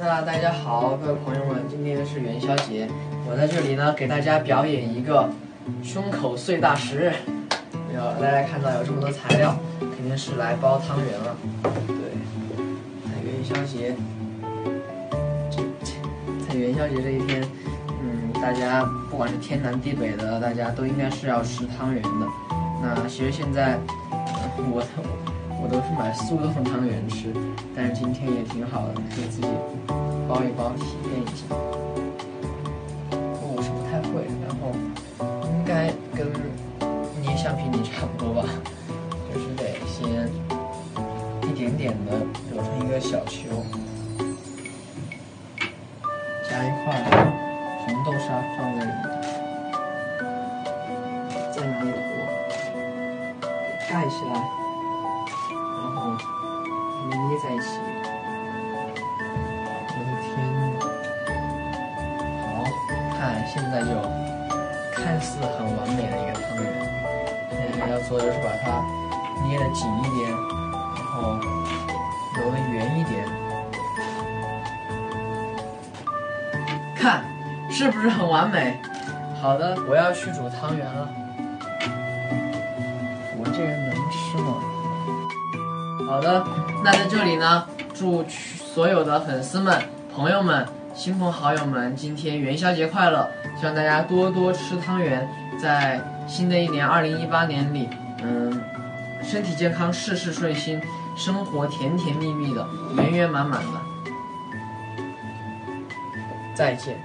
那大家好，各位朋友们，今天是元宵节，我在这里呢给大家表演一个胸口碎大石。有大家看到有这么多材料，肯定是来包汤圆了。对，在元宵节，在元宵节这一天，嗯，大家不管是天南地北的，大家都应该是要吃汤圆的。那其实现在，呃我我都是买速冻汤圆吃，但是今天也挺好的，可以自己包一包，体验一下。我是不太会，然后应该跟捏橡皮泥差不多吧，就是得先一点点的揉成一个小球，加一块红豆沙放在里面，再拿一个锅盖起来。然后捏在一起。我的天呐！好，看现在就看似很完美的一个汤圆。现在要做的就是把它捏的紧一点，然后揉的圆一点。看，是不是很完美？好的，我要去煮汤圆了。我这人能吃吗？好的，那在这里呢，祝所有的粉丝们、朋友们、亲朋好友们今天元宵节快乐！希望大家多多吃汤圆，在新的一年二零一八年里，嗯，身体健康，事事顺心，生活甜甜蜜蜜的，圆圆满满的。再见。